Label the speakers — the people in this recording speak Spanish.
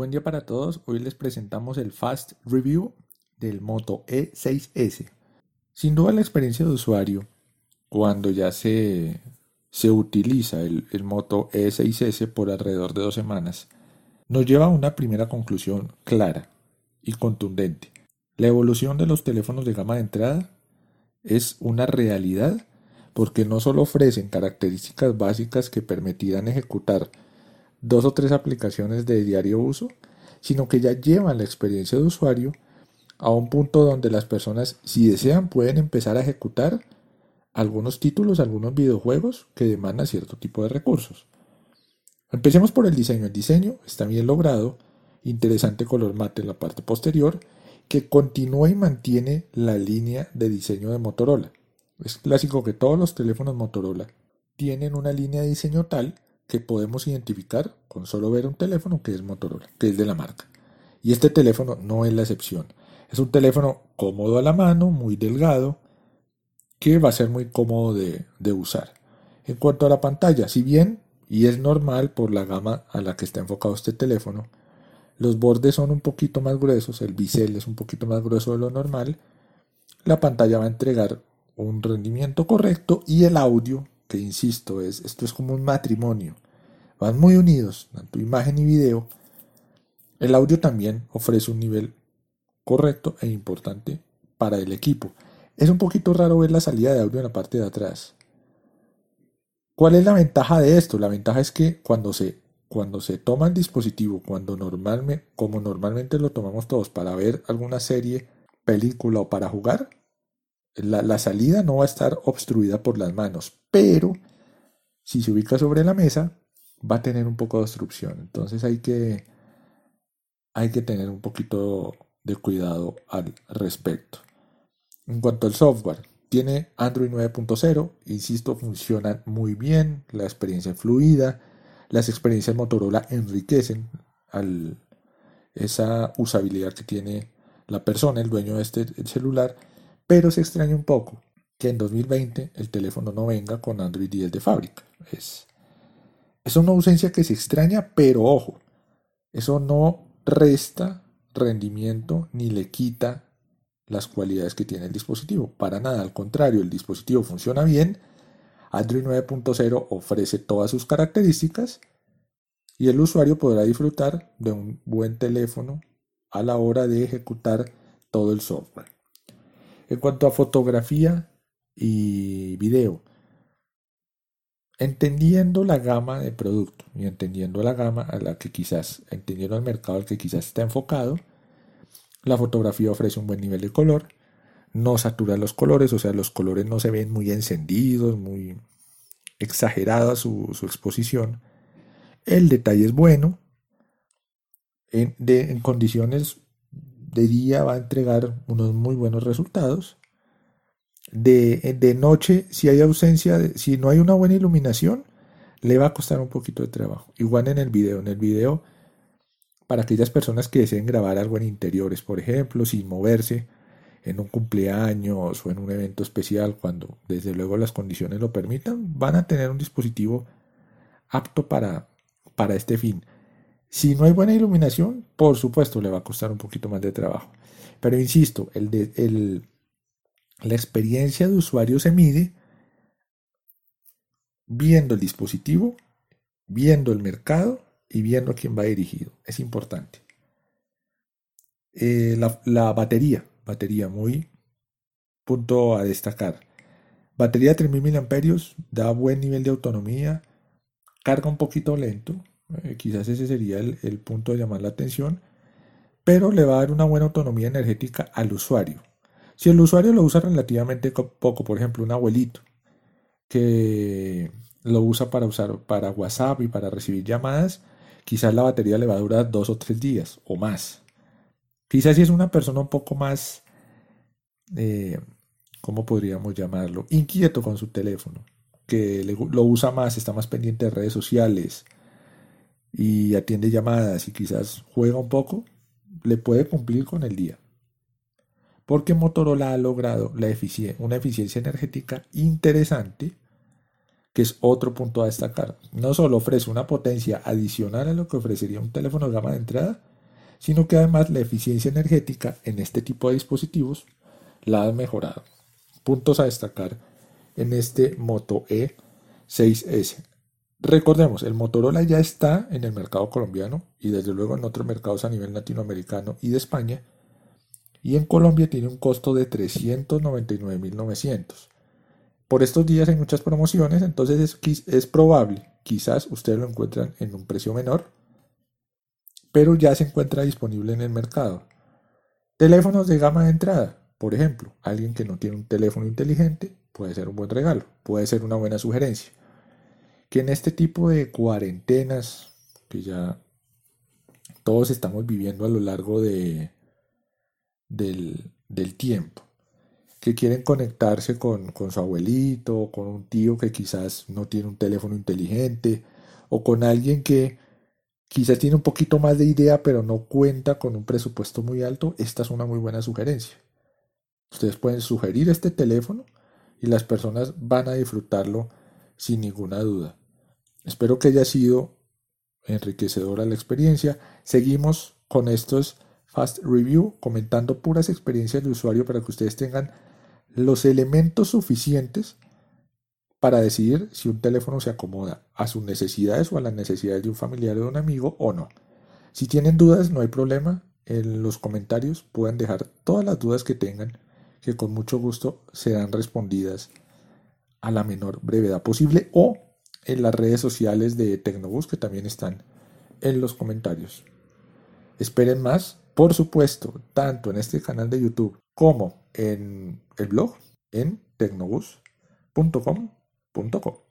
Speaker 1: Buen día para todos. Hoy les presentamos el Fast Review del Moto E6S. Sin duda la experiencia de usuario cuando ya se, se utiliza el, el Moto E6S por alrededor de dos semanas nos lleva a una primera conclusión clara y contundente. La evolución de los teléfonos de gama de entrada es una realidad porque no solo ofrecen características básicas que permitirán ejecutar dos o tres aplicaciones de diario uso, sino que ya llevan la experiencia de usuario a un punto donde las personas, si desean, pueden empezar a ejecutar algunos títulos, algunos videojuegos que demandan cierto tipo de recursos. Empecemos por el diseño. El diseño está bien logrado, interesante color mate en la parte posterior, que continúa y mantiene la línea de diseño de Motorola. Es clásico que todos los teléfonos Motorola tienen una línea de diseño tal que podemos identificar con solo ver un teléfono que es Motorola, que es de la marca. Y este teléfono no es la excepción. Es un teléfono cómodo a la mano, muy delgado, que va a ser muy cómodo de, de usar. En cuanto a la pantalla, si bien, y es normal por la gama a la que está enfocado este teléfono, los bordes son un poquito más gruesos, el bisel es un poquito más grueso de lo normal, la pantalla va a entregar un rendimiento correcto y el audio que insisto, es, esto es como un matrimonio. Van muy unidos, tanto imagen y video. El audio también ofrece un nivel correcto e importante para el equipo. Es un poquito raro ver la salida de audio en la parte de atrás. ¿Cuál es la ventaja de esto? La ventaja es que cuando se, cuando se toma el dispositivo, cuando normalmente, como normalmente lo tomamos todos para ver alguna serie, película o para jugar, la, salida no va a estar obstruida por las manos, pero si se ubica sobre la mesa, va a tener un poco de obstrucción. Entonces hay que, hay que tener un poquito de cuidado al respecto. En cuanto al software, tiene Android 9.0, insisto, funciona muy bien, la experiencia es fluida, las experiencias Motorola enriquecen al, esa usabilidad que tiene la persona, el dueño de este celular, pero se extraña un poco que en 2020 el teléfono no venga con Android 10 de fábrica. Es, es una ausencia que se extraña, pero ojo, eso no resta rendimiento ni le quita las cualidades que tiene el dispositivo. Para nada, al contrario, el dispositivo funciona bien. Android 9.0 ofrece todas sus características y el usuario podrá disfrutar de un buen teléfono a la hora de ejecutar todo el software. En cuanto a fotografía y video, entendiendo la gama de producto y entendiendo la gama a la que quizás, entendiendo el mercado al que quizás está enfocado, la fotografía ofrece un buen nivel de color, no satura los colores, o sea, los colores no se ven muy encendidos, muy exagerada su, exposición. El detalle es bueno, en condiciones de día va a entregar unos muy buenos resultados. De, de noche, si hay ausencia, si no hay una buena iluminación, le va a costar un poquito de trabajo. Igual en el video. En el video, para aquellas personas que deseen grabar algo en interiores, por ejemplo, sin moverse, en un cumpleaños o en un evento especial, cuando desde luego las condiciones lo permitan, van a tener un dispositivo apto para, para este fin. Si no hay buena iluminación, por supuesto le va a costar un poquito más de trabajo. Pero insisto, la experiencia de usuario se mide viendo el dispositivo, viendo el mercado y viendo a quién va dirigido. Es importante. Eh, la, la, batería, batería muy punto a destacar. Batería de 3000 mAh da buen nivel de autonomía, carga un poquito lento, eh, quizás ese sería el, punto de llamar la atención, pero le va a dar una buena autonomía energética al usuario. Si el usuario lo usa relativamente poco, por ejemplo, un abuelito que lo usa para usar para WhatsApp y para recibir llamadas, quizás la batería le va a durar dos o tres días o más. Quizás si es una persona un poco más, eh, ¿cómo podríamos llamarlo? Inquieto con su teléfono, que lo usa más, está más pendiente de redes sociales, y atiende llamadas y quizás juega un poco, le puede cumplir con el día. Porque Motorola ha logrado la una eficiencia energética interesante, que es otro punto a destacar. No solo ofrece una potencia adicional a lo que ofrecería un teléfono de gama de entrada, sino que además la eficiencia energética en este tipo de dispositivos la han mejorado. Puntos a destacar en este Moto E6S. Recordemos, el Motorola ya está en el mercado colombiano y desde luego en otros mercados a nivel latinoamericano y de España. Y en Colombia tiene un costo de 399.900. Por estos días hay muchas promociones, entonces es, es probable, quizás ustedes lo encuentran en un precio menor, pero ya se encuentra disponible en el mercado. Teléfonos de gama de entrada, por ejemplo, alguien que no tiene un teléfono inteligente puede ser un buen regalo, puede ser una buena sugerencia. Que en este tipo de cuarentenas que ya todos estamos viviendo a lo largo de, del, tiempo, que quieren conectarse con, con, su abuelito, o con un tío que quizás no tiene un teléfono inteligente, o con alguien que quizás tiene un poquito más de idea, pero no cuenta con un presupuesto muy alto, esta es una muy buena sugerencia. Ustedes pueden sugerir este teléfono y las personas van a disfrutarlo sin ninguna duda. Espero que haya sido enriquecedora la experiencia. Seguimos con estos Fast Review comentando puras experiencias de usuario para que ustedes tengan los elementos suficientes para decidir si un teléfono se acomoda a sus necesidades o a las necesidades de un familiar o de un amigo o no. Si tienen dudas, no hay problema. En los comentarios pueden dejar todas las dudas que tengan, que con mucho gusto serán respondidas a la menor brevedad posible o en las redes sociales de Tecnobus que también están en los comentarios. Esperen más, por supuesto, tanto en este canal de YouTube como en el blog en tecnobus.com punto com